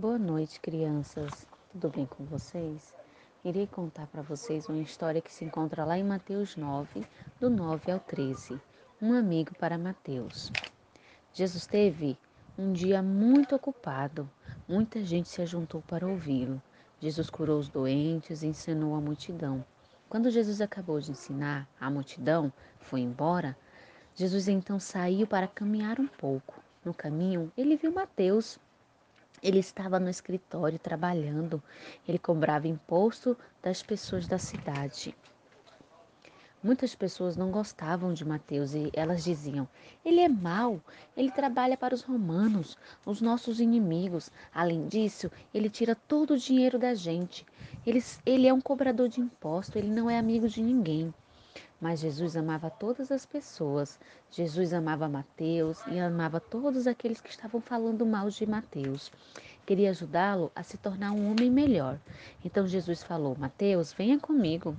Boa noite, crianças. Tudo bem com vocês? Irei contar para vocês uma história que se encontra lá em Mateus 9, do 9 ao 13. Um amigo para Mateus. Jesus teve um dia muito ocupado. Muita gente se ajuntou para ouvi-lo. Jesus curou os doentes e ensinou a multidão. Quando Jesus acabou de ensinar, a multidão foi embora. Jesus então saiu para caminhar um pouco. No caminho, ele viu Mateus. Ele estava no escritório trabalhando. Ele cobrava imposto das pessoas da cidade. Muitas pessoas não gostavam de Mateus e elas diziam: ele é mau, ele trabalha para os romanos, os nossos inimigos. Além disso, ele tira todo o dinheiro da gente. Ele, ele é um cobrador de imposto, ele não é amigo de ninguém. Mas Jesus amava todas as pessoas. Jesus amava Mateus e amava todos aqueles que estavam falando mal de Mateus. Queria ajudá-lo a se tornar um homem melhor. Então Jesus falou: Mateus, venha comigo.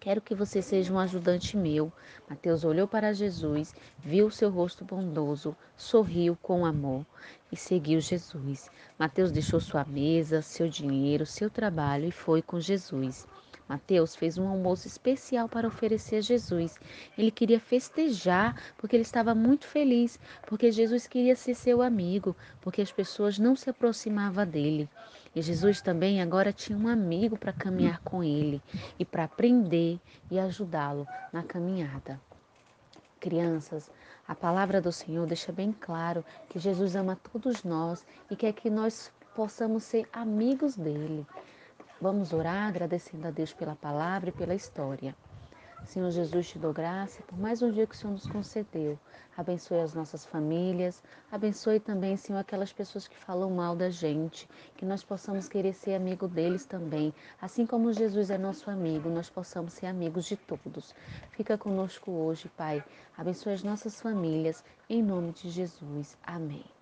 Quero que você seja um ajudante meu. Mateus olhou para Jesus, viu seu rosto bondoso, sorriu com amor e seguiu Jesus. Mateus deixou sua mesa, seu dinheiro, seu trabalho e foi com Jesus. Mateus fez um almoço especial para oferecer a Jesus. Ele queria festejar porque ele estava muito feliz, porque Jesus queria ser seu amigo, porque as pessoas não se aproximavam dele. E Jesus também agora tinha um amigo para caminhar com ele e para aprender e ajudá-lo na caminhada. Crianças, a palavra do Senhor deixa bem claro que Jesus ama todos nós e quer que nós possamos ser amigos dele. Vamos orar agradecendo a Deus pela palavra e pela história. Senhor Jesus, te dou graça por mais um dia que o Senhor nos concedeu. Abençoe as nossas famílias, abençoe também, Senhor, aquelas pessoas que falam mal da gente, que nós possamos querer ser amigo deles também. Assim como Jesus é nosso amigo, nós possamos ser amigos de todos. Fica conosco hoje, Pai. Abençoe as nossas famílias, em nome de Jesus. Amém.